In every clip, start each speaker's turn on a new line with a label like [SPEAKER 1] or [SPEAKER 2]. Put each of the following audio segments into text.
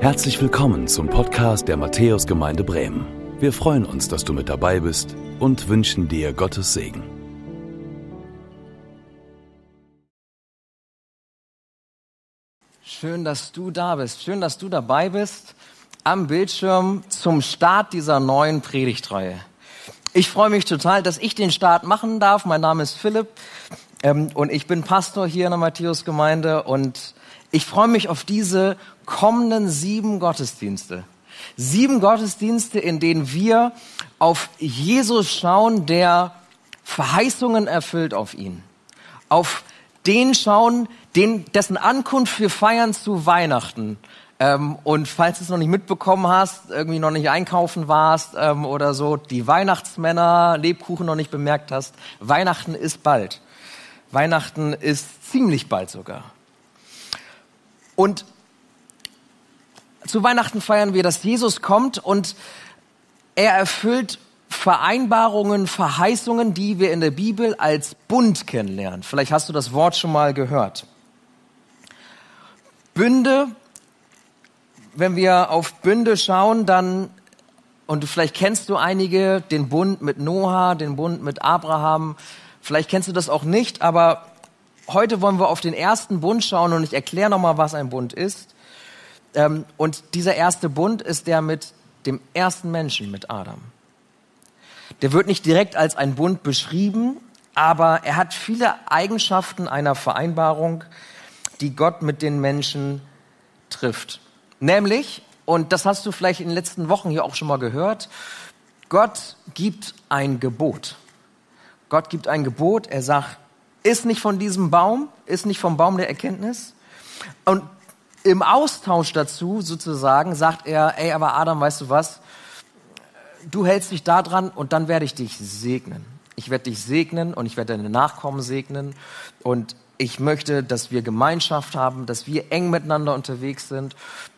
[SPEAKER 1] Herzlich willkommen zum Podcast der Matthäusgemeinde Bremen. Wir freuen uns, dass du mit dabei bist und wünschen dir Gottes Segen.
[SPEAKER 2] Schön, dass du da bist. Schön, dass du dabei bist am Bildschirm zum Start dieser neuen Predigtreihe. Ich freue mich total, dass ich den Start machen darf. Mein Name ist Philipp ähm, und ich bin Pastor hier in der Matthäusgemeinde und ich freue mich auf diese kommenden sieben Gottesdienste. Sieben Gottesdienste, in denen wir auf Jesus schauen, der Verheißungen erfüllt auf ihn. Auf den schauen, den, dessen Ankunft wir feiern zu Weihnachten. Ähm, und falls du es noch nicht mitbekommen hast, irgendwie noch nicht einkaufen warst ähm, oder so, die Weihnachtsmänner Lebkuchen noch nicht bemerkt hast, Weihnachten ist bald. Weihnachten ist ziemlich bald sogar. Und zu Weihnachten feiern wir, dass Jesus kommt und er erfüllt Vereinbarungen, Verheißungen, die wir in der Bibel als Bund kennenlernen. Vielleicht hast du das Wort schon mal gehört. Bünde, wenn wir auf Bünde schauen, dann, und vielleicht kennst du einige, den Bund mit Noah, den Bund mit Abraham, vielleicht kennst du das auch nicht, aber heute wollen wir auf den ersten Bund schauen und ich erkläre nochmal, was ein Bund ist. Ähm, und dieser erste Bund ist der mit dem ersten Menschen, mit Adam. Der wird nicht direkt als ein Bund beschrieben, aber er hat viele Eigenschaften einer Vereinbarung, die Gott mit den Menschen trifft. Nämlich, und das hast du vielleicht in den letzten Wochen hier auch schon mal gehört, Gott gibt ein Gebot. Gott gibt ein Gebot, er sagt, ist nicht von diesem Baum, ist nicht vom Baum der Erkenntnis. Und im Austausch dazu sozusagen sagt er, ey, aber Adam, weißt du was? Du hältst dich da dran und dann werde ich dich segnen. Ich werde dich segnen und ich werde deine Nachkommen segnen und ich möchte, dass wir Gemeinschaft haben, dass wir eng miteinander unterwegs sind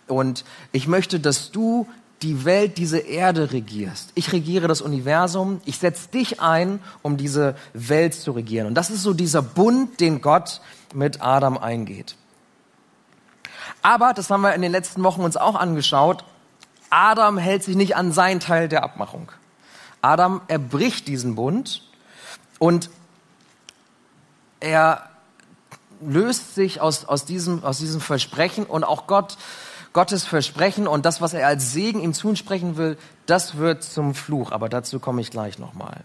[SPEAKER 2] und ich möchte, dass du die Welt, diese Erde regierst. Ich regiere das Universum. Ich setze dich ein, um diese Welt zu regieren. Und das ist so dieser Bund, den Gott mit Adam eingeht. Aber, das haben wir in den letzten Wochen uns auch angeschaut, Adam hält sich nicht an seinen Teil der Abmachung. Adam erbricht diesen Bund und er löst sich aus, aus, diesem, aus diesem Versprechen und auch Gott, Gottes Versprechen und das, was er als Segen ihm zusprechen will, das wird zum Fluch. Aber dazu komme ich gleich nochmal.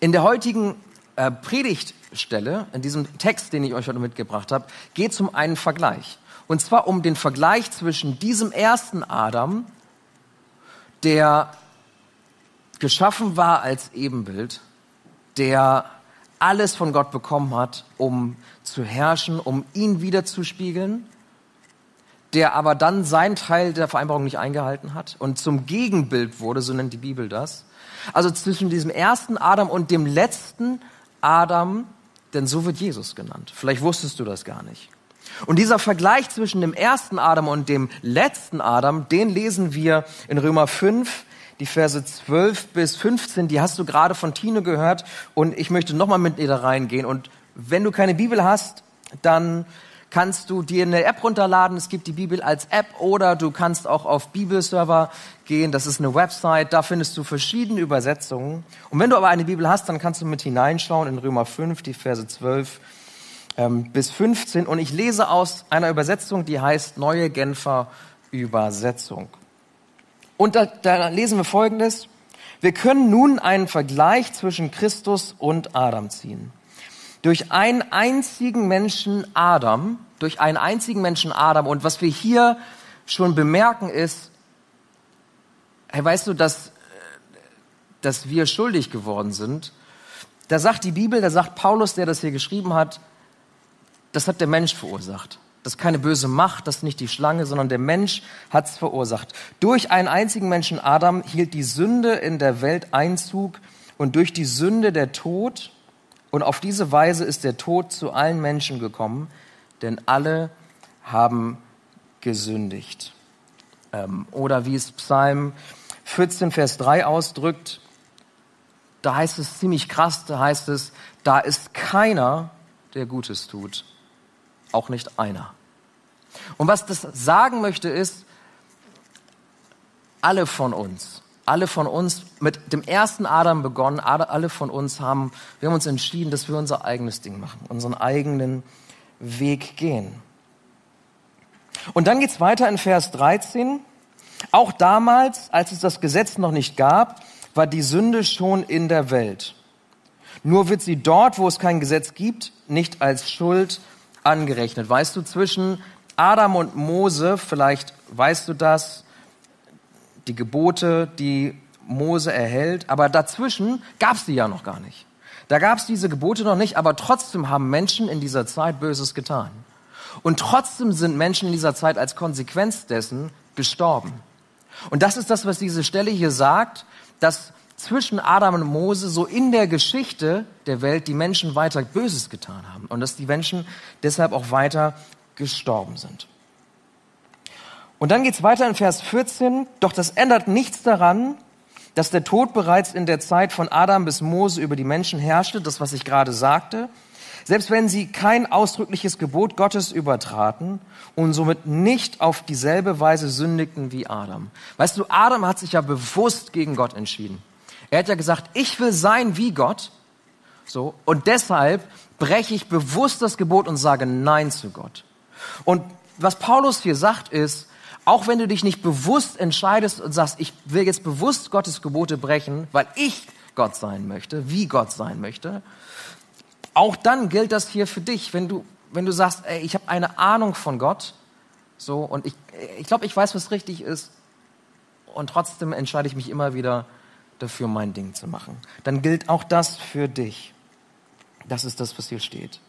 [SPEAKER 2] In der heutigen äh, Predigtstelle, in diesem Text, den ich euch heute mitgebracht habe, geht es um einen Vergleich. Und zwar um den Vergleich zwischen diesem ersten Adam, der geschaffen war als Ebenbild, der alles von Gott bekommen hat, um zu herrschen, um ihn wiederzuspiegeln, der aber dann seinen Teil der Vereinbarung nicht eingehalten hat und zum Gegenbild wurde, so nennt die Bibel das. Also zwischen diesem ersten Adam und dem letzten Adam, denn so wird Jesus genannt. Vielleicht wusstest du das gar nicht. Und dieser Vergleich zwischen dem ersten Adam und dem letzten Adam, den lesen wir in Römer 5, die Verse 12 bis 15, die hast du gerade von Tine gehört und ich möchte nochmal mit dir da reingehen. Und wenn du keine Bibel hast, dann kannst du dir eine App runterladen. Es gibt die Bibel als App oder du kannst auch auf Bibelserver gehen. Das ist eine Website. Da findest du verschiedene Übersetzungen. Und wenn du aber eine Bibel hast, dann kannst du mit hineinschauen in Römer 5, die Verse 12 ähm, bis 15. Und ich lese aus einer Übersetzung, die heißt Neue Genfer Übersetzung. Und da, da lesen wir Folgendes. Wir können nun einen Vergleich zwischen Christus und Adam ziehen. Durch einen einzigen Menschen Adam, durch einen einzigen Menschen Adam. Und was wir hier schon bemerken ist, hey, weißt du, dass, dass wir schuldig geworden sind. Da sagt die Bibel, da sagt Paulus, der das hier geschrieben hat, das hat der Mensch verursacht. Das ist keine böse Macht, das ist nicht die Schlange, sondern der Mensch hat es verursacht. Durch einen einzigen Menschen Adam hielt die Sünde in der Welt Einzug und durch die Sünde der Tod. Und auf diese Weise ist der Tod zu allen Menschen gekommen, denn alle haben gesündigt. Ähm, oder wie es Psalm 14, Vers 3 ausdrückt, da heißt es ziemlich krass, da heißt es, da ist keiner, der Gutes tut. Auch nicht einer. Und was das sagen möchte ist, alle von uns, alle von uns mit dem ersten Adam begonnen, alle von uns haben, wir haben uns entschieden, dass wir unser eigenes Ding machen, unseren eigenen Weg gehen. Und dann geht's weiter in Vers 13. Auch damals, als es das Gesetz noch nicht gab, war die Sünde schon in der Welt. Nur wird sie dort, wo es kein Gesetz gibt, nicht als Schuld angerechnet. Weißt du, zwischen Adam und Mose, vielleicht weißt du das, die Gebote, die Mose erhält, aber dazwischen gab es die ja noch gar nicht. Da gab es diese Gebote noch nicht, aber trotzdem haben Menschen in dieser Zeit Böses getan. Und trotzdem sind Menschen in dieser Zeit als Konsequenz dessen gestorben. Und das ist das, was diese Stelle hier sagt, dass zwischen Adam und Mose so in der Geschichte der Welt die Menschen weiter Böses getan haben und dass die Menschen deshalb auch weiter gestorben sind. Und dann geht's weiter in Vers 14, doch das ändert nichts daran, dass der Tod bereits in der Zeit von Adam bis Mose über die Menschen herrschte, das was ich gerade sagte, selbst wenn sie kein ausdrückliches Gebot Gottes übertraten und somit nicht auf dieselbe Weise sündigten wie Adam. Weißt du, Adam hat sich ja bewusst gegen Gott entschieden. Er hat ja gesagt, ich will sein wie Gott. So. Und deshalb breche ich bewusst das Gebot und sage Nein zu Gott. Und was Paulus hier sagt ist, auch wenn du dich nicht bewusst entscheidest und sagst, ich will jetzt bewusst Gottes Gebote brechen, weil ich Gott sein möchte, wie Gott sein möchte, auch dann gilt das hier für dich, wenn du, wenn du sagst, ey, ich habe eine Ahnung von Gott, so, und ich, ich glaube, ich weiß, was richtig ist, und trotzdem entscheide ich mich immer wieder dafür, mein Ding zu machen. Dann gilt auch das für dich. Das ist das, was hier steht.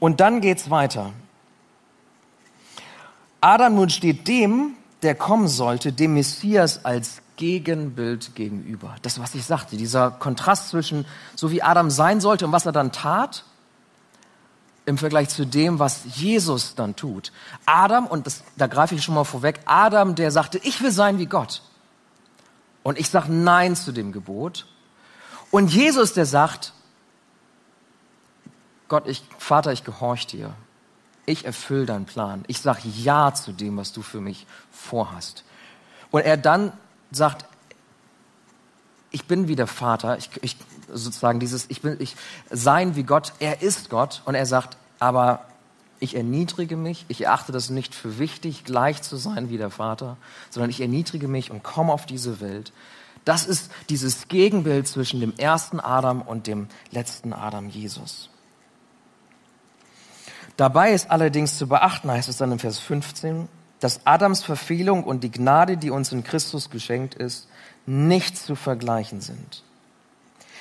[SPEAKER 2] Und dann geht's weiter. Adam nun steht dem, der kommen sollte, dem Messias als Gegenbild gegenüber. Das, was ich sagte, dieser Kontrast zwischen so wie Adam sein sollte und was er dann tat, im Vergleich zu dem, was Jesus dann tut. Adam, und das, da greife ich schon mal vorweg, Adam, der sagte, ich will sein wie Gott. Und ich sage Nein zu dem Gebot. Und Jesus, der sagt, Gott, ich, Vater, ich gehorche dir. Ich erfülle deinen Plan. Ich sage Ja zu dem, was du für mich vorhast. Und er dann sagt, ich bin wie der Vater, ich, ich, sozusagen dieses, ich bin, ich, sein wie Gott, er ist Gott und er sagt, aber ich erniedrige mich, ich erachte das nicht für wichtig, gleich zu sein wie der Vater, sondern ich erniedrige mich und komme auf diese Welt. Das ist dieses Gegenbild zwischen dem ersten Adam und dem letzten Adam Jesus. Dabei ist allerdings zu beachten, heißt es dann im Vers 15, dass Adams Verfehlung und die Gnade, die uns in Christus geschenkt ist, nicht zu vergleichen sind.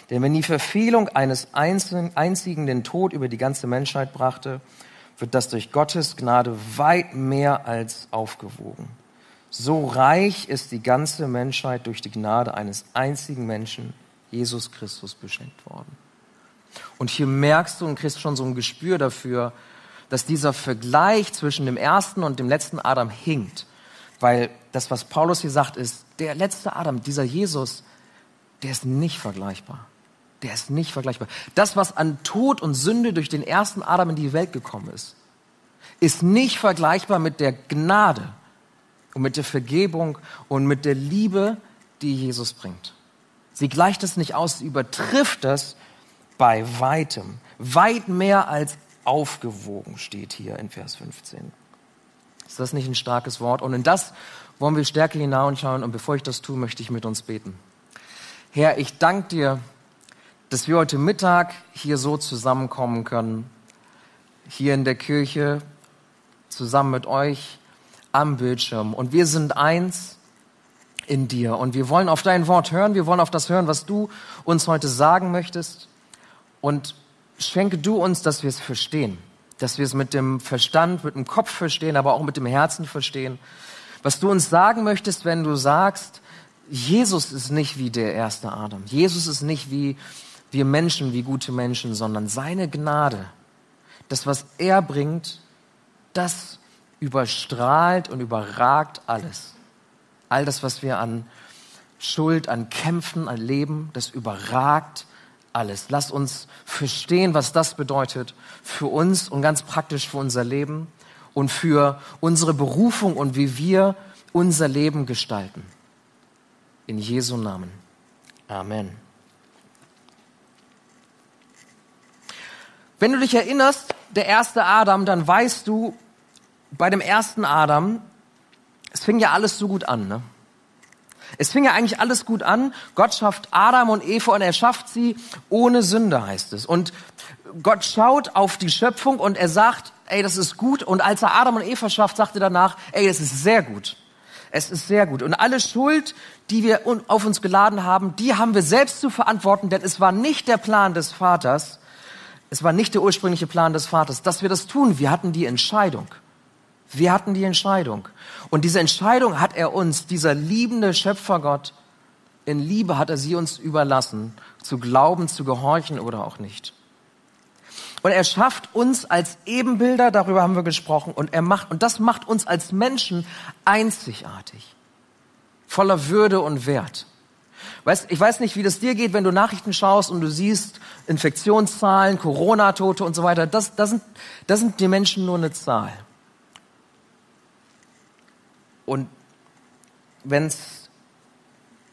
[SPEAKER 2] Denn wenn die Verfehlung eines einzigen den Tod über die ganze Menschheit brachte, wird das durch Gottes Gnade weit mehr als aufgewogen. So reich ist die ganze Menschheit durch die Gnade eines einzigen Menschen, Jesus Christus, beschenkt worden. Und hier merkst du und kriegst schon so ein Gespür dafür, dass dieser Vergleich zwischen dem ersten und dem letzten Adam hinkt. Weil das, was Paulus hier sagt, ist, der letzte Adam, dieser Jesus, der ist nicht vergleichbar. Der ist nicht vergleichbar. Das, was an Tod und Sünde durch den ersten Adam in die Welt gekommen ist, ist nicht vergleichbar mit der Gnade und mit der Vergebung und mit der Liebe, die Jesus bringt. Sie gleicht es nicht aus, sie übertrifft das bei weitem. Weit mehr als aufgewogen steht hier in Vers 15. Ist das nicht ein starkes Wort? Und in das wollen wir stärker hinausschauen. Und bevor ich das tue, möchte ich mit uns beten. Herr, ich danke dir, dass wir heute Mittag hier so zusammenkommen können, hier in der Kirche, zusammen mit euch am Bildschirm. Und wir sind eins in dir. Und wir wollen auf dein Wort hören. Wir wollen auf das hören, was du uns heute sagen möchtest. Und schenke du uns, dass wir es verstehen, dass wir es mit dem Verstand, mit dem Kopf verstehen, aber auch mit dem Herzen verstehen. Was du uns sagen möchtest, wenn du sagst, Jesus ist nicht wie der erste Adam. Jesus ist nicht wie wir Menschen, wie gute Menschen, sondern seine Gnade, das, was er bringt, das überstrahlt und überragt alles. All das, was wir an Schuld, an Kämpfen, an Leben, das überragt alles. Lass uns verstehen, was das bedeutet für uns und ganz praktisch für unser Leben und für unsere Berufung und wie wir unser Leben gestalten. In Jesu Namen. Amen. Wenn du dich erinnerst, der erste Adam, dann weißt du, bei dem ersten Adam, es fing ja alles so gut an. Ne? Es fing ja eigentlich alles gut an. Gott schafft Adam und Eva und er schafft sie ohne Sünde, heißt es. Und Gott schaut auf die Schöpfung und er sagt, ey, das ist gut. Und als er Adam und Eva schafft, sagt er danach, ey, das ist sehr gut. Es ist sehr gut. Und alle Schuld, die wir auf uns geladen haben, die haben wir selbst zu verantworten, denn es war nicht der Plan des Vaters, es war nicht der ursprüngliche Plan des Vaters, dass wir das tun. Wir hatten die Entscheidung. Wir hatten die Entscheidung. Und diese Entscheidung hat er uns, dieser liebende Schöpfergott, in Liebe hat er sie uns überlassen, zu glauben, zu gehorchen oder auch nicht. Und er schafft uns als Ebenbilder, darüber haben wir gesprochen, und er macht, und das macht uns als Menschen einzigartig, voller Würde und Wert. Weißt, ich weiß nicht, wie das dir geht, wenn du Nachrichten schaust und du siehst Infektionszahlen, Corona-Tote und so weiter. Das, das, sind, das sind die Menschen nur eine Zahl. Und wenn es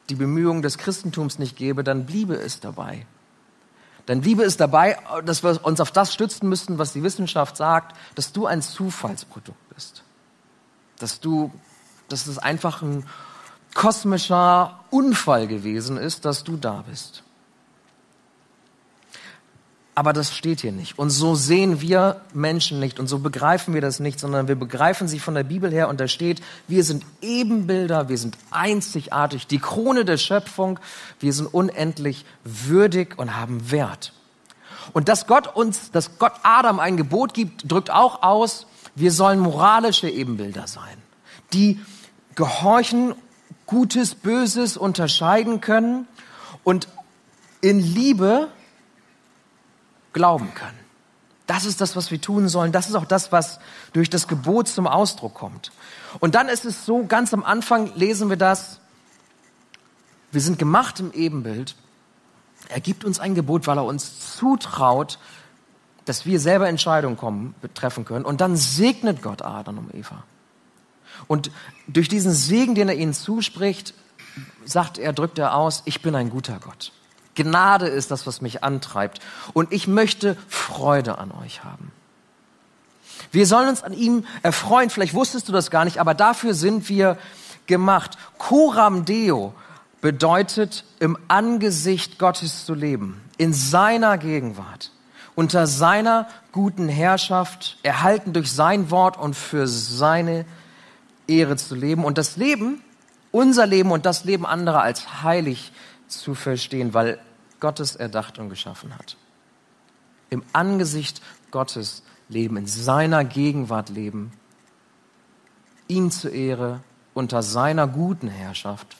[SPEAKER 2] die Bemühungen des Christentums nicht gäbe, dann bliebe es dabei. Dann bliebe es dabei, dass wir uns auf das stützen müssten, was die Wissenschaft sagt, dass du ein Zufallsprodukt bist. Dass du, dass es einfach ein kosmischer Unfall gewesen ist, dass du da bist. Aber das steht hier nicht. Und so sehen wir Menschen nicht und so begreifen wir das nicht, sondern wir begreifen sie von der Bibel her und da steht, wir sind Ebenbilder, wir sind einzigartig, die Krone der Schöpfung, wir sind unendlich würdig und haben Wert. Und dass Gott uns, dass Gott Adam ein Gebot gibt, drückt auch aus, wir sollen moralische Ebenbilder sein, die gehorchen, Gutes, Böses unterscheiden können und in Liebe glauben können. Das ist das, was wir tun sollen. Das ist auch das, was durch das Gebot zum Ausdruck kommt. Und dann ist es so, ganz am Anfang lesen wir das, wir sind gemacht im Ebenbild. Er gibt uns ein Gebot, weil er uns zutraut, dass wir selber Entscheidungen kommen, betreffen können. Und dann segnet Gott Adam und Eva. Und durch diesen Segen, den er ihnen zuspricht, sagt er, drückt er aus, ich bin ein guter Gott. Gnade ist das, was mich antreibt. Und ich möchte Freude an euch haben. Wir sollen uns an ihm erfreuen. Vielleicht wusstest du das gar nicht, aber dafür sind wir gemacht. Coram Deo bedeutet, im Angesicht Gottes zu leben, in seiner Gegenwart, unter seiner guten Herrschaft, erhalten durch sein Wort und für seine Ehre zu leben. Und das Leben, unser Leben und das Leben anderer als heilig zu verstehen, weil Gott es erdacht und geschaffen hat. Im Angesicht Gottes leben, in seiner Gegenwart leben, ihm zur Ehre, unter seiner guten Herrschaft.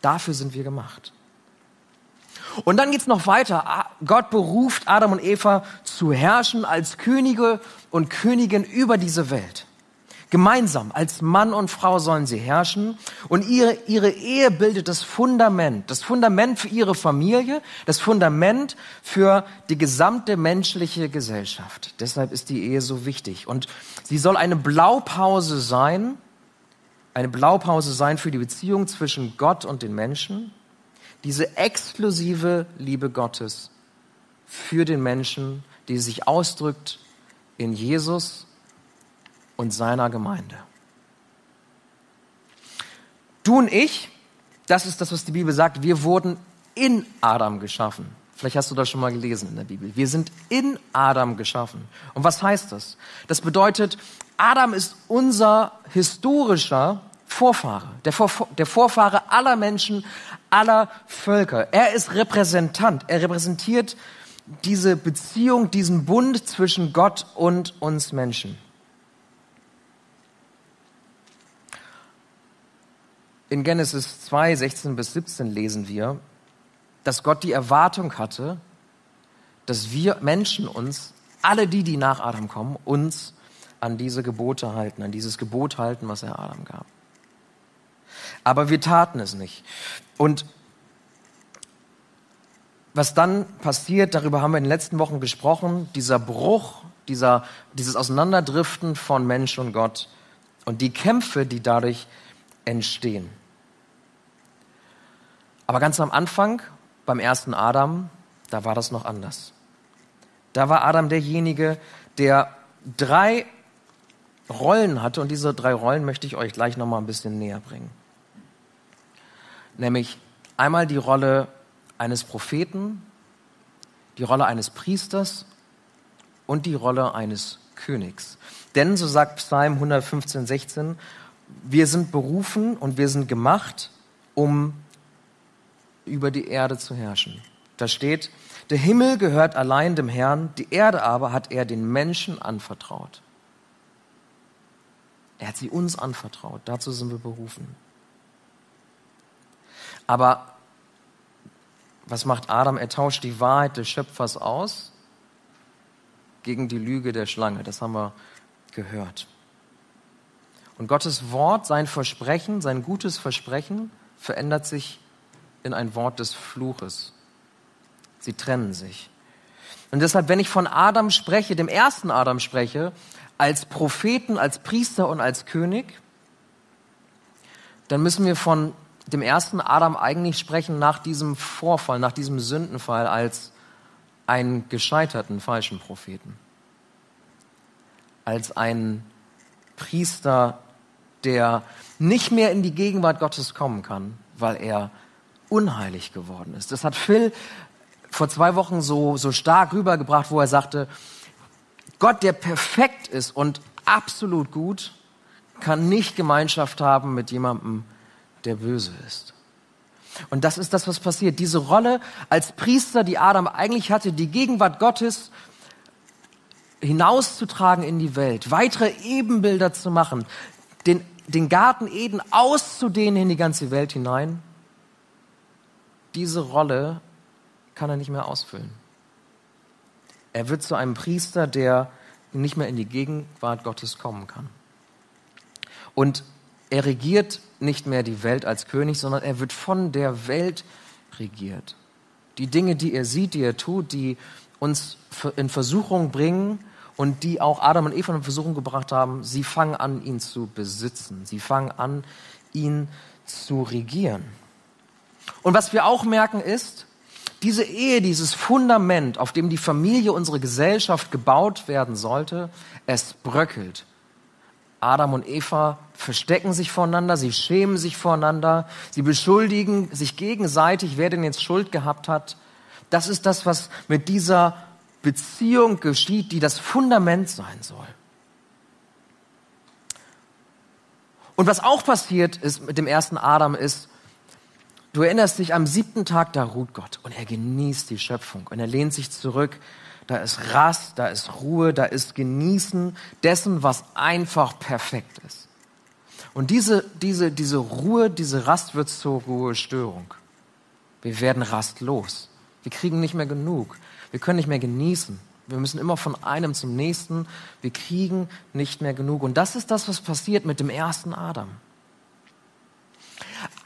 [SPEAKER 2] Dafür sind wir gemacht. Und dann geht's noch weiter. Gott beruft Adam und Eva zu herrschen als Könige und Königin über diese Welt. Gemeinsam als Mann und Frau sollen sie herrschen. Und ihre, ihre Ehe bildet das Fundament, das Fundament für ihre Familie, das Fundament für die gesamte menschliche Gesellschaft. Deshalb ist die Ehe so wichtig. Und sie soll eine Blaupause sein, eine Blaupause sein für die Beziehung zwischen Gott und den Menschen, diese exklusive Liebe Gottes für den Menschen, die sich ausdrückt in Jesus und seiner Gemeinde. Du und ich, das ist das, was die Bibel sagt, wir wurden in Adam geschaffen. Vielleicht hast du das schon mal gelesen in der Bibel. Wir sind in Adam geschaffen. Und was heißt das? Das bedeutet, Adam ist unser historischer Vorfahre, der, Vor der Vorfahre aller Menschen, aller Völker. Er ist Repräsentant. Er repräsentiert diese Beziehung, diesen Bund zwischen Gott und uns Menschen. In Genesis 2, 16 bis 17 lesen wir, dass Gott die Erwartung hatte, dass wir Menschen uns, alle die, die nach Adam kommen, uns an diese Gebote halten, an dieses Gebot halten, was er Adam gab. Aber wir taten es nicht. Und was dann passiert, darüber haben wir in den letzten Wochen gesprochen, dieser Bruch, dieser, dieses Auseinanderdriften von Mensch und Gott und die Kämpfe, die dadurch entstehen. Aber ganz am Anfang, beim ersten Adam, da war das noch anders. Da war Adam derjenige, der drei Rollen hatte und diese drei Rollen möchte ich euch gleich noch mal ein bisschen näher bringen. Nämlich einmal die Rolle eines Propheten, die Rolle eines Priesters und die Rolle eines Königs. Denn, so sagt Psalm 115, 16, wir sind berufen und wir sind gemacht, um über die Erde zu herrschen. Da steht, der Himmel gehört allein dem Herrn, die Erde aber hat er den Menschen anvertraut. Er hat sie uns anvertraut, dazu sind wir berufen. Aber was macht Adam? Er tauscht die Wahrheit des Schöpfers aus gegen die Lüge der Schlange. Das haben wir gehört. Und Gottes Wort, sein Versprechen, sein gutes Versprechen verändert sich in ein Wort des Fluches. Sie trennen sich. Und deshalb, wenn ich von Adam spreche, dem ersten Adam spreche, als Propheten, als Priester und als König, dann müssen wir von dem ersten Adam eigentlich sprechen nach diesem Vorfall, nach diesem Sündenfall als einen gescheiterten falschen Propheten. Als einen Priester, der nicht mehr in die Gegenwart Gottes kommen kann, weil er unheilig geworden ist. Das hat Phil vor zwei Wochen so, so stark rübergebracht, wo er sagte, Gott, der perfekt ist und absolut gut, kann nicht Gemeinschaft haben mit jemandem, der böse ist. Und das ist das, was passiert. Diese Rolle als Priester, die Adam eigentlich hatte, die Gegenwart Gottes hinauszutragen in die Welt, weitere Ebenbilder zu machen, den, den Garten Eden auszudehnen in die ganze Welt hinein, diese Rolle kann er nicht mehr ausfüllen. Er wird zu einem Priester, der nicht mehr in die Gegenwart Gottes kommen kann. Und er regiert nicht mehr die Welt als König, sondern er wird von der Welt regiert. Die Dinge, die er sieht, die er tut, die uns in Versuchung bringen und die auch Adam und Eva in Versuchung gebracht haben, sie fangen an, ihn zu besitzen. Sie fangen an, ihn zu regieren. Und was wir auch merken ist, diese Ehe, dieses Fundament, auf dem die Familie, unsere Gesellschaft gebaut werden sollte, es bröckelt. Adam und Eva verstecken sich voneinander, sie schämen sich voneinander, sie beschuldigen sich gegenseitig, wer denn jetzt Schuld gehabt hat. Das ist das, was mit dieser Beziehung geschieht, die das Fundament sein soll. Und was auch passiert ist mit dem ersten Adam ist, Du erinnerst dich, am siebten Tag, da ruht Gott und er genießt die Schöpfung und er lehnt sich zurück. Da ist Rast, da ist Ruhe, da ist Genießen dessen, was einfach perfekt ist. Und diese, diese, diese Ruhe, diese Rast wird zur Ruhestörung. Wir werden rastlos. Wir kriegen nicht mehr genug. Wir können nicht mehr genießen. Wir müssen immer von einem zum nächsten. Wir kriegen nicht mehr genug. Und das ist das, was passiert mit dem ersten Adam.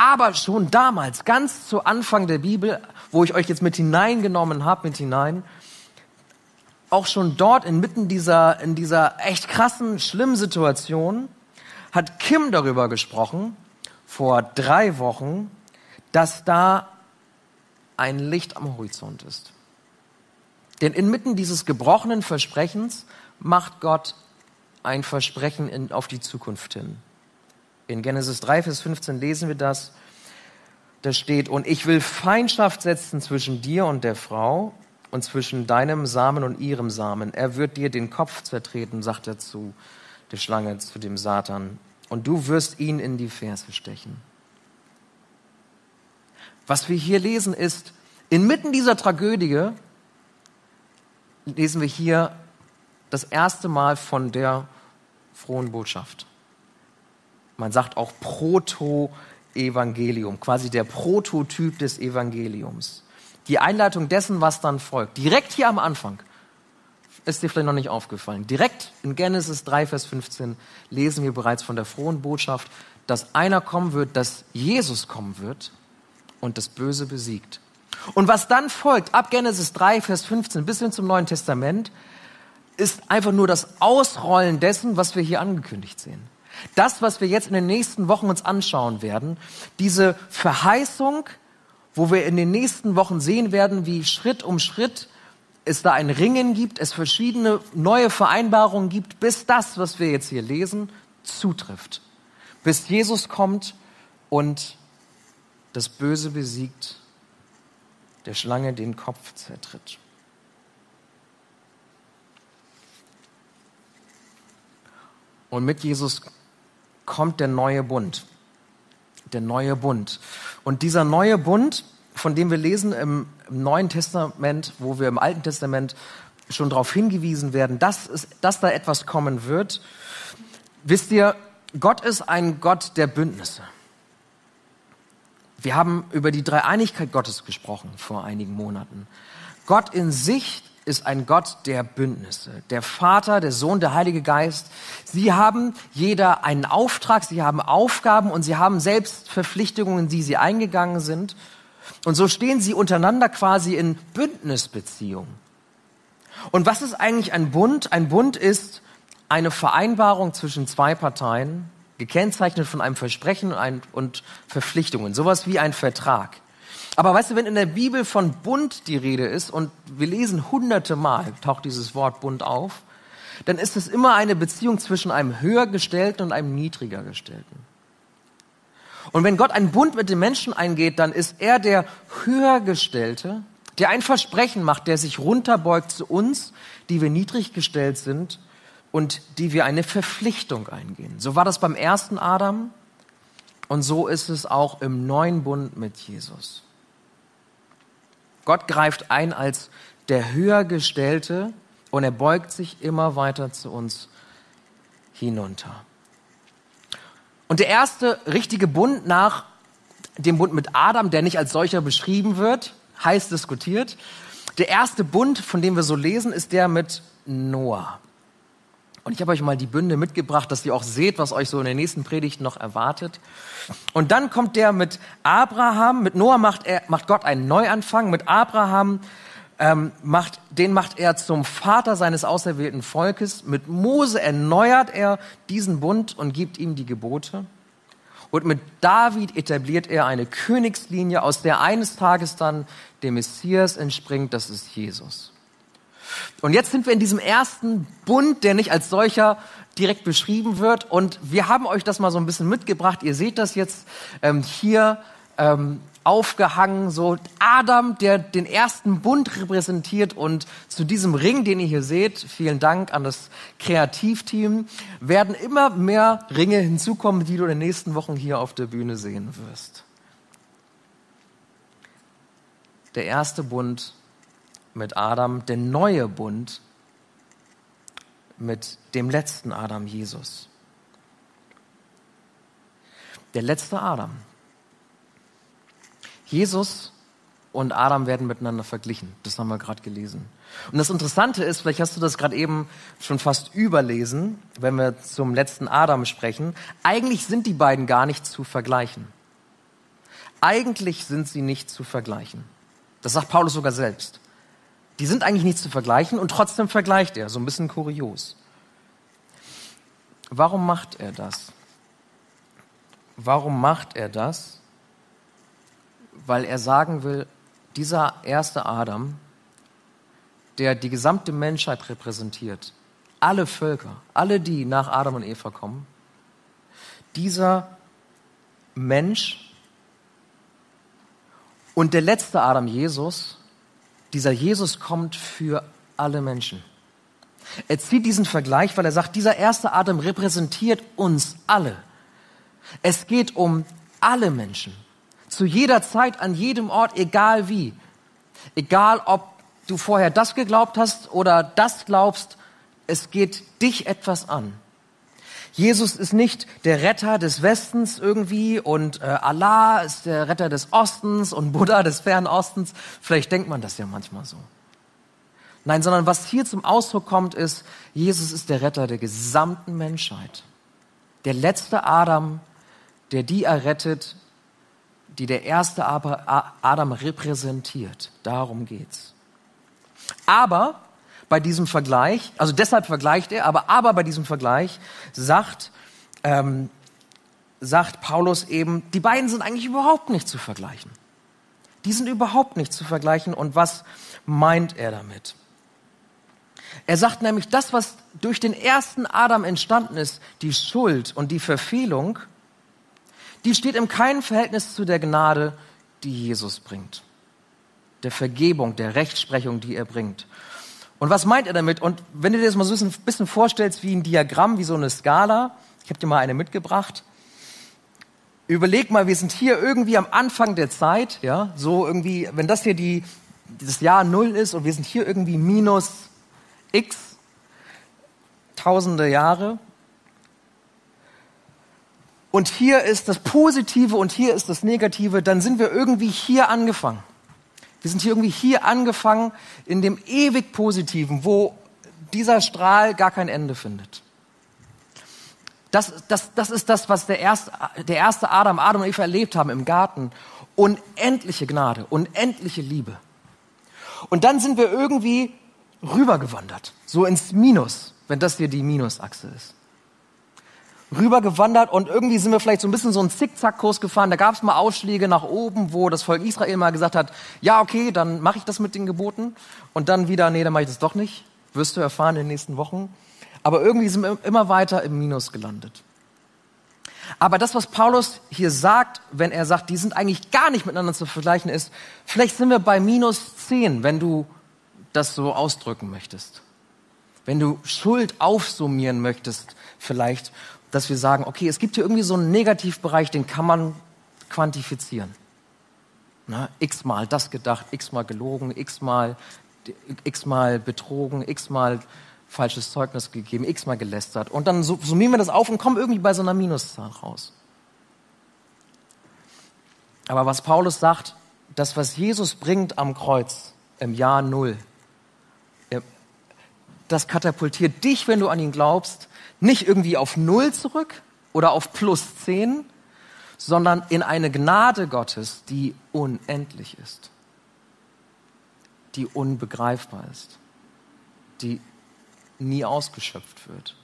[SPEAKER 2] Aber schon damals, ganz zu Anfang der Bibel, wo ich euch jetzt mit hineingenommen habe, mit hinein, auch schon dort inmitten dieser, in dieser echt krassen, schlimmen Situation, hat Kim darüber gesprochen, vor drei Wochen, dass da ein Licht am Horizont ist. Denn inmitten dieses gebrochenen Versprechens macht Gott ein Versprechen in, auf die Zukunft hin. In Genesis 3, Vers 15 lesen wir das. Da steht, und ich will Feindschaft setzen zwischen dir und der Frau und zwischen deinem Samen und ihrem Samen. Er wird dir den Kopf zertreten, sagt er zu der Schlange, zu dem Satan. Und du wirst ihn in die Ferse stechen. Was wir hier lesen ist, inmitten dieser Tragödie lesen wir hier das erste Mal von der frohen Botschaft. Man sagt auch Proto-Evangelium, quasi der Prototyp des Evangeliums. Die Einleitung dessen, was dann folgt. Direkt hier am Anfang. Ist dir vielleicht noch nicht aufgefallen. Direkt in Genesis 3, Vers 15 lesen wir bereits von der frohen Botschaft, dass einer kommen wird, dass Jesus kommen wird und das Böse besiegt. Und was dann folgt, ab Genesis 3, Vers 15 bis hin zum Neuen Testament, ist einfach nur das Ausrollen dessen, was wir hier angekündigt sehen. Das, was wir jetzt in den nächsten Wochen uns anschauen werden, diese Verheißung, wo wir in den nächsten Wochen sehen werden, wie Schritt um Schritt es da ein Ringen gibt, es verschiedene neue Vereinbarungen gibt, bis das, was wir jetzt hier lesen, zutrifft. Bis Jesus kommt und das Böse besiegt, der Schlange den Kopf zertritt. Und mit Jesus kommt der neue Bund. Der neue Bund. Und dieser neue Bund, von dem wir lesen im, Neuen Testament, wo wir im Alten Testament schon darauf hingewiesen werden, dass, es, dass da etwas kommen wird, wisst ihr, Gott ist ein Gott der Bündnisse. Wir haben über die Dreieinigkeit Gottes gesprochen vor einigen Monaten. Gott in sich ist ein Gott der Bündnisse. Der Vater, der Sohn, der Heilige Geist. Sie haben jeder einen Auftrag, sie haben Aufgaben und sie haben selbst Verpflichtungen, die sie eingegangen sind. Und so stehen sie untereinander quasi in Bündnisbeziehung. Und was ist eigentlich ein Bund? Ein Bund ist eine Vereinbarung zwischen zwei Parteien, gekennzeichnet von einem Versprechen und Verpflichtungen, sowas wie ein Vertrag. Aber weißt du, wenn in der Bibel von Bund die Rede ist und wir lesen hunderte Mal, taucht dieses Wort Bund auf, dann ist es immer eine Beziehung zwischen einem höhergestellten und einem niedriger gestellten. Und wenn Gott einen Bund mit den Menschen eingeht, dann ist er der höhergestellte, der ein Versprechen macht, der sich runterbeugt zu uns, die wir niedrig gestellt sind und die wir eine Verpflichtung eingehen. So war das beim ersten Adam und so ist es auch im neuen Bund mit Jesus. Gott greift ein als der Höhergestellte und er beugt sich immer weiter zu uns hinunter. Und der erste richtige Bund nach dem Bund mit Adam, der nicht als solcher beschrieben wird, heiß diskutiert. Der erste Bund, von dem wir so lesen, ist der mit Noah. Und ich habe euch mal die Bünde mitgebracht, dass ihr auch seht, was euch so in der nächsten Predigt noch erwartet. Und dann kommt der mit Abraham, mit Noah macht, er, macht Gott einen Neuanfang, mit Abraham ähm, macht, den macht er zum Vater seines auserwählten Volkes. Mit Mose erneuert er diesen Bund und gibt ihm die Gebote. Und mit David etabliert er eine Königslinie, aus der eines Tages dann der Messias entspringt, das ist Jesus. Und jetzt sind wir in diesem ersten Bund, der nicht als solcher direkt beschrieben wird. Und wir haben euch das mal so ein bisschen mitgebracht. Ihr seht das jetzt ähm, hier ähm, aufgehangen. So Adam, der den ersten Bund repräsentiert. Und zu diesem Ring, den ihr hier seht, vielen Dank an das Kreativteam, werden immer mehr Ringe hinzukommen, die du in den nächsten Wochen hier auf der Bühne sehen wirst. Der erste Bund mit Adam, der neue Bund mit dem letzten Adam, Jesus. Der letzte Adam. Jesus und Adam werden miteinander verglichen. Das haben wir gerade gelesen. Und das Interessante ist, vielleicht hast du das gerade eben schon fast überlesen, wenn wir zum letzten Adam sprechen. Eigentlich sind die beiden gar nicht zu vergleichen. Eigentlich sind sie nicht zu vergleichen. Das sagt Paulus sogar selbst. Die sind eigentlich nicht zu vergleichen und trotzdem vergleicht er, so ein bisschen kurios. Warum macht er das? Warum macht er das? Weil er sagen will, dieser erste Adam, der die gesamte Menschheit repräsentiert, alle Völker, alle, die nach Adam und Eva kommen, dieser Mensch und der letzte Adam, Jesus, dieser Jesus kommt für alle Menschen. Er zieht diesen Vergleich, weil er sagt, dieser erste Adam repräsentiert uns alle. Es geht um alle Menschen. Zu jeder Zeit, an jedem Ort, egal wie. Egal, ob du vorher das geglaubt hast oder das glaubst, es geht dich etwas an. Jesus ist nicht der Retter des Westens irgendwie und äh, Allah ist der Retter des Ostens und Buddha des fernen Ostens. Vielleicht denkt man das ja manchmal so. Nein, sondern was hier zum Ausdruck kommt, ist, Jesus ist der Retter der gesamten Menschheit. Der letzte Adam, der die errettet, die der erste Adam repräsentiert. Darum geht's. Aber bei diesem Vergleich, also deshalb vergleicht er, aber, aber bei diesem Vergleich sagt, ähm, sagt Paulus eben, die beiden sind eigentlich überhaupt nicht zu vergleichen. Die sind überhaupt nicht zu vergleichen. Und was meint er damit? Er sagt nämlich, das, was durch den ersten Adam entstanden ist, die Schuld und die Verfehlung, die steht im keinem Verhältnis zu der Gnade, die Jesus bringt. Der Vergebung, der Rechtsprechung, die er bringt. Und was meint er damit? Und wenn du dir das mal so ein bisschen vorstellst wie ein Diagramm, wie so eine Skala, ich habe dir mal eine mitgebracht. Überleg mal, wir sind hier irgendwie am Anfang der Zeit, ja, so irgendwie, wenn das hier die, das Jahr Null ist und wir sind hier irgendwie minus x tausende Jahre. Und hier ist das Positive und hier ist das Negative, dann sind wir irgendwie hier angefangen. Wir sind hier irgendwie hier angefangen in dem ewig Positiven, wo dieser Strahl gar kein Ende findet. Das, das, das ist das, was der erste, der erste Adam, Adam und Eva erlebt haben im Garten. Unendliche Gnade, unendliche Liebe. Und dann sind wir irgendwie rübergewandert, so ins Minus, wenn das hier die Minusachse ist rübergewandert und irgendwie sind wir vielleicht so ein bisschen so einen Zickzackkurs gefahren. Da gab es mal Ausschläge nach oben, wo das Volk Israel mal gesagt hat, ja, okay, dann mache ich das mit den Geboten. Und dann wieder, nee, dann mache ich das doch nicht. Wirst du erfahren in den nächsten Wochen. Aber irgendwie sind wir immer weiter im Minus gelandet. Aber das, was Paulus hier sagt, wenn er sagt, die sind eigentlich gar nicht miteinander zu vergleichen, ist, vielleicht sind wir bei minus zehn, wenn du das so ausdrücken möchtest. Wenn du Schuld aufsummieren möchtest, vielleicht dass wir sagen, okay, es gibt hier irgendwie so einen Negativbereich, den kann man quantifizieren. Na, x-mal das gedacht, x-mal gelogen, x-mal x-mal betrogen, x-mal falsches Zeugnis gegeben, x-mal gelästert. Und dann summieren wir das auf und kommen irgendwie bei so einer Minuszahl raus. Aber was Paulus sagt, das, was Jesus bringt am Kreuz im Jahr Null, das katapultiert dich, wenn du an ihn glaubst, nicht irgendwie auf Null zurück oder auf plus zehn, sondern in eine Gnade Gottes, die unendlich ist, die unbegreifbar ist, die nie ausgeschöpft wird.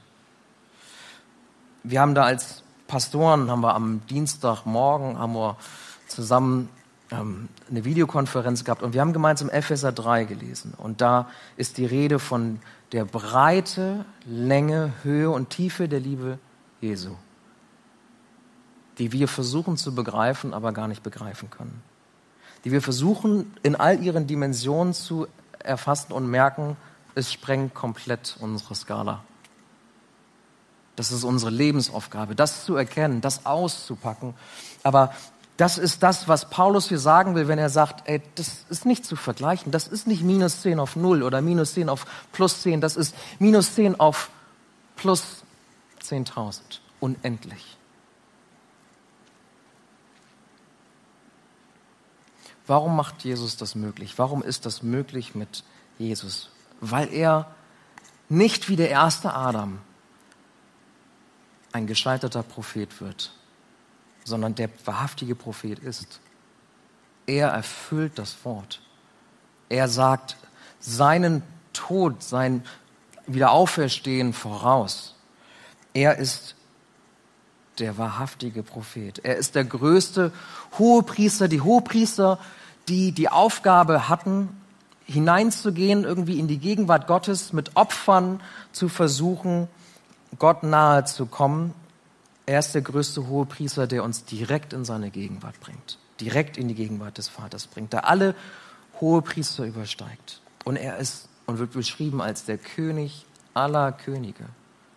[SPEAKER 2] Wir haben da als Pastoren, haben wir am Dienstagmorgen, haben wir zusammen ähm, eine Videokonferenz gehabt und wir haben gemeinsam Epheser 3 gelesen. Und da ist die Rede von der Breite, Länge, Höhe und Tiefe der Liebe Jesu, die wir versuchen zu begreifen, aber gar nicht begreifen können. Die wir versuchen in all ihren Dimensionen zu erfassen und merken, es sprengt komplett unsere Skala. Das ist unsere Lebensaufgabe, das zu erkennen, das auszupacken. Aber das ist das, was Paulus hier sagen will, wenn er sagt, ey, das ist nicht zu vergleichen. Das ist nicht minus 10 auf 0 oder minus 10 auf plus 10. Das ist minus 10 auf plus 10.000. Unendlich. Warum macht Jesus das möglich? Warum ist das möglich mit Jesus? Weil er nicht wie der erste Adam ein gescheiterter Prophet wird, sondern der wahrhaftige Prophet ist. Er erfüllt das Wort. Er sagt seinen Tod, sein Wiederauferstehen voraus. Er ist der wahrhaftige Prophet. Er ist der größte Hohepriester, die Hohepriester, die die Aufgabe hatten, hineinzugehen, irgendwie in die Gegenwart Gottes, mit Opfern zu versuchen, Gott nahe zu kommen. Er ist der größte Hohepriester, der uns direkt in seine Gegenwart bringt, direkt in die Gegenwart des Vaters bringt, der alle Hohepriester übersteigt. Und er ist und wird beschrieben als der König aller Könige.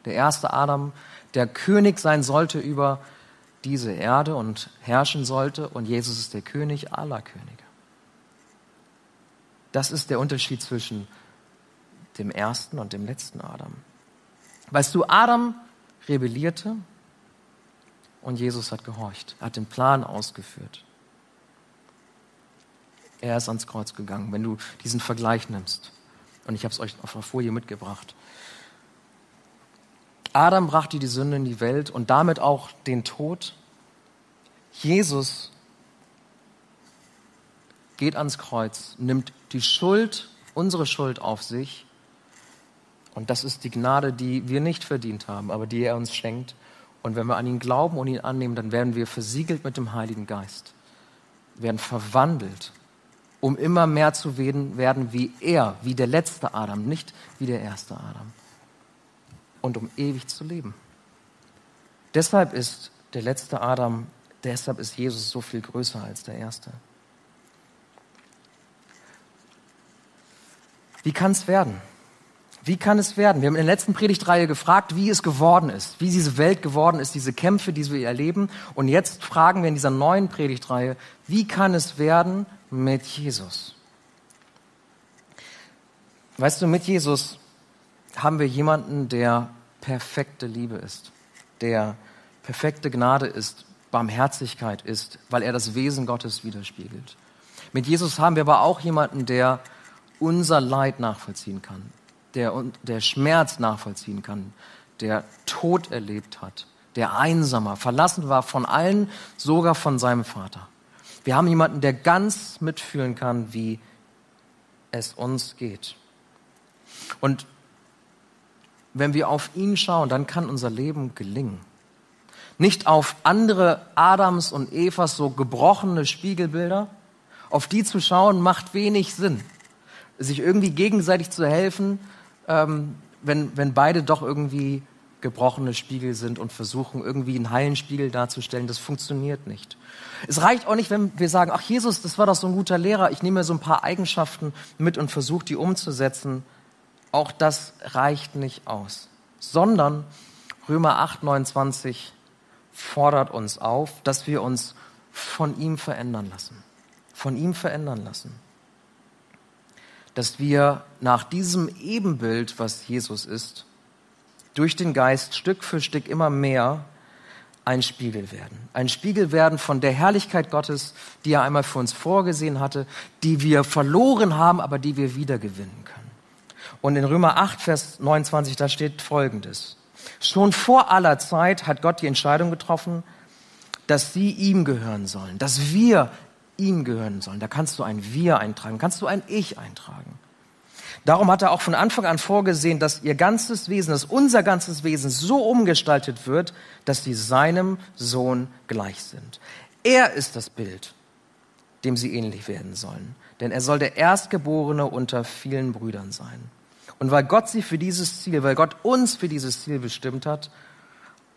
[SPEAKER 2] Der erste Adam, der König sein sollte über diese Erde und herrschen sollte. Und Jesus ist der König aller Könige. Das ist der Unterschied zwischen dem ersten und dem letzten Adam. Weißt du, Adam rebellierte, und Jesus hat gehorcht, er hat den Plan ausgeführt. Er ist ans Kreuz gegangen, wenn du diesen Vergleich nimmst. Und ich habe es euch auf der Folie mitgebracht. Adam brachte die Sünde in die Welt und damit auch den Tod. Jesus geht ans Kreuz, nimmt die Schuld, unsere Schuld auf sich. Und das ist die Gnade, die wir nicht verdient haben, aber die er uns schenkt. Und wenn wir an ihn glauben und ihn annehmen, dann werden wir versiegelt mit dem Heiligen Geist, werden verwandelt, um immer mehr zu werden, wie er, wie der letzte Adam, nicht wie der erste Adam. Und um ewig zu leben. Deshalb ist der letzte Adam, deshalb ist Jesus so viel größer als der erste. Wie kann es werden? Wie kann es werden? Wir haben in der letzten Predigtreihe gefragt, wie es geworden ist, wie diese Welt geworden ist, diese Kämpfe, die wir erleben. Und jetzt fragen wir in dieser neuen Predigtreihe, wie kann es werden mit Jesus? Weißt du, mit Jesus haben wir jemanden, der perfekte Liebe ist, der perfekte Gnade ist, Barmherzigkeit ist, weil er das Wesen Gottes widerspiegelt. Mit Jesus haben wir aber auch jemanden, der unser Leid nachvollziehen kann, der, der Schmerz nachvollziehen kann, der Tod erlebt hat, der einsamer, verlassen war von allen, sogar von seinem Vater. Wir haben jemanden, der ganz mitfühlen kann, wie es uns geht. Und wenn wir auf ihn schauen, dann kann unser Leben gelingen. Nicht auf andere Adams und Evas so gebrochene Spiegelbilder. Auf die zu schauen macht wenig Sinn sich irgendwie gegenseitig zu helfen, ähm, wenn, wenn beide doch irgendwie gebrochene Spiegel sind und versuchen, irgendwie einen heilen Spiegel darzustellen. Das funktioniert nicht. Es reicht auch nicht, wenn wir sagen, ach Jesus, das war doch so ein guter Lehrer, ich nehme mir so ein paar Eigenschaften mit und versuche die umzusetzen. Auch das reicht nicht aus. Sondern Römer 8, 29 fordert uns auf, dass wir uns von ihm verändern lassen. Von ihm verändern lassen dass wir nach diesem Ebenbild, was Jesus ist, durch den Geist Stück für Stück immer mehr ein Spiegel werden. Ein Spiegel werden von der Herrlichkeit Gottes, die er einmal für uns vorgesehen hatte, die wir verloren haben, aber die wir wiedergewinnen können. Und in Römer 8, Vers 29, da steht Folgendes. Schon vor aller Zeit hat Gott die Entscheidung getroffen, dass sie ihm gehören sollen, dass wir ihm gehören sollen. Da kannst du ein Wir eintragen, kannst du ein Ich eintragen. Darum hat er auch von Anfang an vorgesehen, dass ihr ganzes Wesen, dass unser ganzes Wesen so umgestaltet wird, dass sie seinem Sohn gleich sind. Er ist das Bild, dem sie ähnlich werden sollen. Denn er soll der Erstgeborene unter vielen Brüdern sein. Und weil Gott sie für dieses Ziel, weil Gott uns für dieses Ziel bestimmt hat,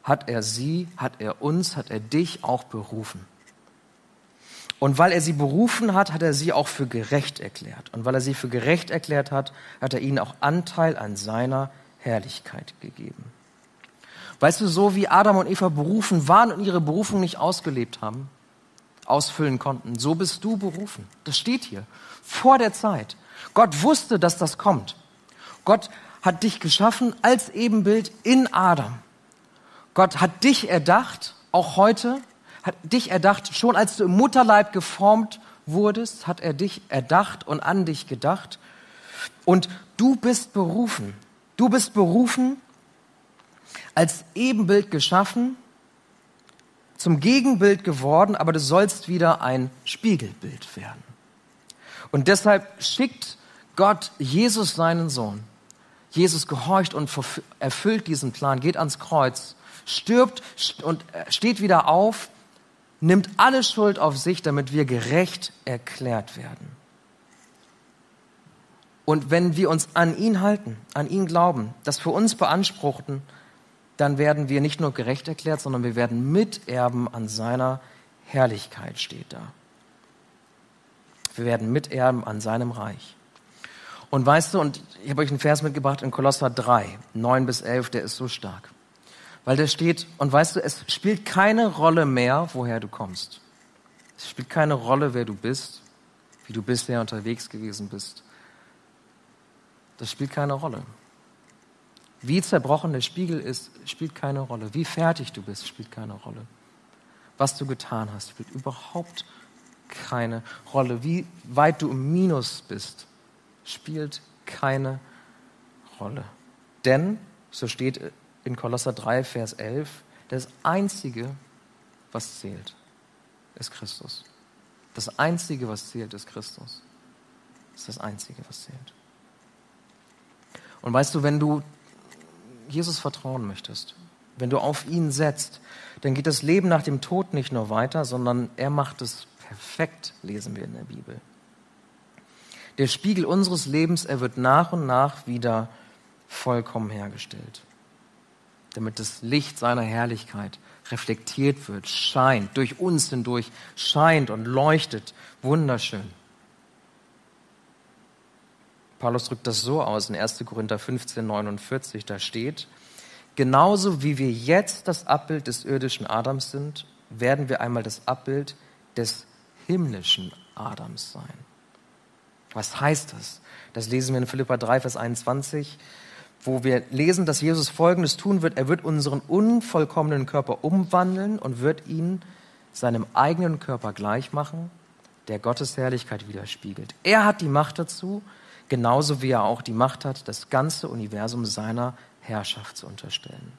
[SPEAKER 2] hat er sie, hat er uns, hat er dich auch berufen. Und weil er sie berufen hat, hat er sie auch für gerecht erklärt. Und weil er sie für gerecht erklärt hat, hat er ihnen auch Anteil an seiner Herrlichkeit gegeben. Weißt du, so wie Adam und Eva berufen waren und ihre Berufung nicht ausgelebt haben, ausfüllen konnten, so bist du berufen. Das steht hier. Vor der Zeit. Gott wusste, dass das kommt. Gott hat dich geschaffen als Ebenbild in Adam. Gott hat dich erdacht, auch heute, hat dich erdacht, schon als du im Mutterleib geformt wurdest, hat er dich erdacht und an dich gedacht. Und du bist berufen. Du bist berufen, als Ebenbild geschaffen, zum Gegenbild geworden, aber du sollst wieder ein Spiegelbild werden. Und deshalb schickt Gott Jesus seinen Sohn. Jesus gehorcht und erfüllt diesen Plan, geht ans Kreuz, stirbt und steht wieder auf nimmt alle Schuld auf sich, damit wir gerecht erklärt werden. Und wenn wir uns an ihn halten, an ihn glauben, das für uns beanspruchten, dann werden wir nicht nur gerecht erklärt, sondern wir werden Miterben an seiner Herrlichkeit, steht da. Wir werden Miterben an seinem Reich. Und weißt du, und ich habe euch einen Vers mitgebracht in Kolosser 3, 9 bis 11, der ist so stark. Weil da steht, und weißt du, es spielt keine Rolle mehr, woher du kommst. Es spielt keine Rolle, wer du bist, wie du bisher unterwegs gewesen bist. Das spielt keine Rolle. Wie zerbrochen der Spiegel ist, spielt keine Rolle. Wie fertig du bist, spielt keine Rolle. Was du getan hast, spielt überhaupt keine Rolle. Wie weit du im Minus bist, spielt keine Rolle. Denn, so steht in Kolosser 3, Vers 11, das Einzige, was zählt, ist Christus. Das Einzige, was zählt, ist Christus. Das ist das Einzige, was zählt. Und weißt du, wenn du Jesus vertrauen möchtest, wenn du auf ihn setzt, dann geht das Leben nach dem Tod nicht nur weiter, sondern er macht es perfekt, lesen wir in der Bibel. Der Spiegel unseres Lebens, er wird nach und nach wieder vollkommen hergestellt, damit das Licht seiner Herrlichkeit reflektiert wird, scheint, durch uns hindurch scheint und leuchtet. Wunderschön. Paulus drückt das so aus in 1. Korinther 15, 49, da steht, genauso wie wir jetzt das Abbild des irdischen Adams sind, werden wir einmal das Abbild des himmlischen Adams sein. Was heißt das? Das lesen wir in Philippa 3, Vers 21, wo wir lesen, dass Jesus Folgendes tun wird. Er wird unseren unvollkommenen Körper umwandeln und wird ihn seinem eigenen Körper gleich machen, der Gottes Herrlichkeit widerspiegelt. Er hat die Macht dazu, genauso wie er auch die Macht hat, das ganze Universum seiner Herrschaft zu unterstellen.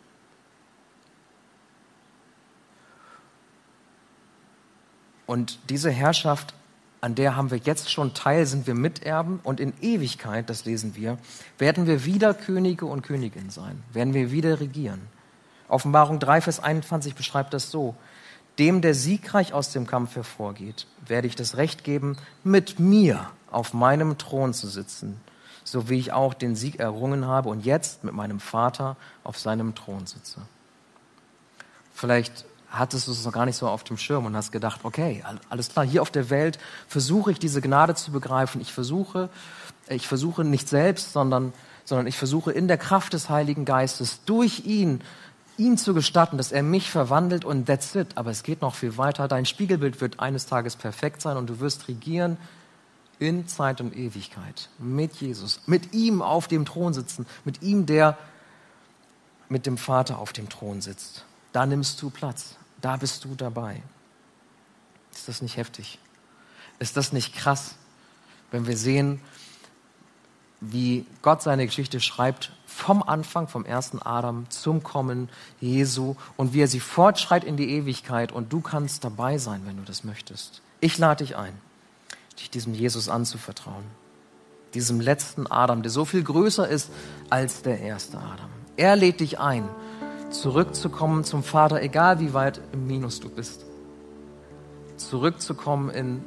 [SPEAKER 2] Und diese Herrschaft, an der haben wir jetzt schon teil, sind wir Miterben und in Ewigkeit, das lesen wir, werden wir wieder Könige und Königinnen sein, werden wir wieder regieren. Offenbarung 3, Vers 21 beschreibt das so. Dem, der siegreich aus dem Kampf hervorgeht, werde ich das Recht geben, mit mir auf meinem Thron zu sitzen, so wie ich auch den Sieg errungen habe und jetzt mit meinem Vater auf seinem Thron sitze. Vielleicht hattest du es noch gar nicht so auf dem Schirm und hast gedacht, okay, alles klar, hier auf der Welt versuche ich diese Gnade zu begreifen. Ich versuche, ich versuche nicht selbst, sondern, sondern ich versuche in der Kraft des Heiligen Geistes durch ihn, ihm zu gestatten, dass er mich verwandelt und that's it. Aber es geht noch viel weiter. Dein Spiegelbild wird eines Tages perfekt sein und du wirst regieren in Zeit und Ewigkeit mit Jesus, mit ihm auf dem Thron sitzen, mit ihm, der mit dem Vater auf dem Thron sitzt. Da nimmst du Platz. Da bist du dabei. Ist das nicht heftig? Ist das nicht krass, wenn wir sehen, wie Gott seine Geschichte schreibt, vom Anfang, vom ersten Adam zum Kommen Jesu und wie er sie fortschreit in die Ewigkeit und du kannst dabei sein, wenn du das möchtest. Ich lade dich ein, dich diesem Jesus anzuvertrauen, diesem letzten Adam, der so viel größer ist als der erste Adam. Er lädt dich ein, zurückzukommen zum Vater, egal wie weit im Minus du bist. Zurückzukommen in,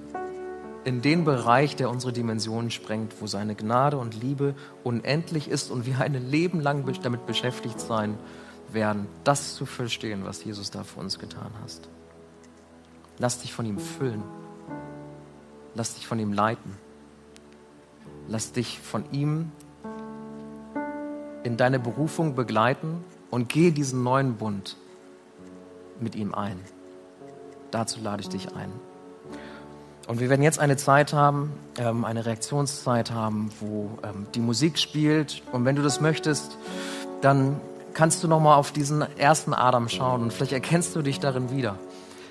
[SPEAKER 2] in den Bereich, der unsere Dimensionen sprengt, wo seine Gnade und Liebe unendlich ist und wir ein Leben lang damit beschäftigt sein werden, das zu verstehen, was Jesus da für uns getan hast. Lass dich von ihm füllen. Lass dich von ihm leiten. Lass dich von ihm in deine Berufung begleiten und gehe diesen neuen Bund mit ihm ein. Dazu lade ich dich ein. Und wir werden jetzt eine Zeit haben, ähm, eine Reaktionszeit haben, wo ähm, die Musik spielt. Und wenn du das möchtest, dann kannst du noch mal auf diesen ersten Adam schauen und vielleicht erkennst du dich darin wieder.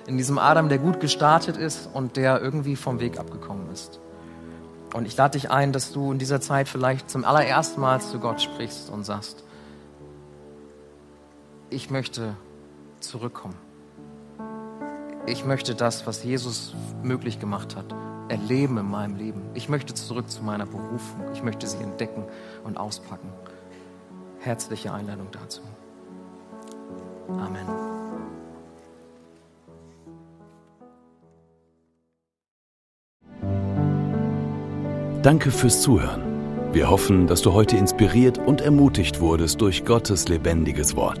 [SPEAKER 2] In diesem Adam, der gut gestartet ist und der irgendwie vom Weg abgekommen ist. Und ich lade dich ein, dass du in dieser Zeit vielleicht zum allerersten Mal zu Gott sprichst und sagst, ich möchte zurückkommen. Ich möchte das, was Jesus möglich gemacht hat, erleben in meinem Leben. Ich möchte zurück zu meiner Berufung. Ich möchte sie entdecken und auspacken. Herzliche Einladung dazu. Amen.
[SPEAKER 1] Danke fürs Zuhören. Wir hoffen, dass du heute inspiriert und ermutigt wurdest durch Gottes lebendiges Wort.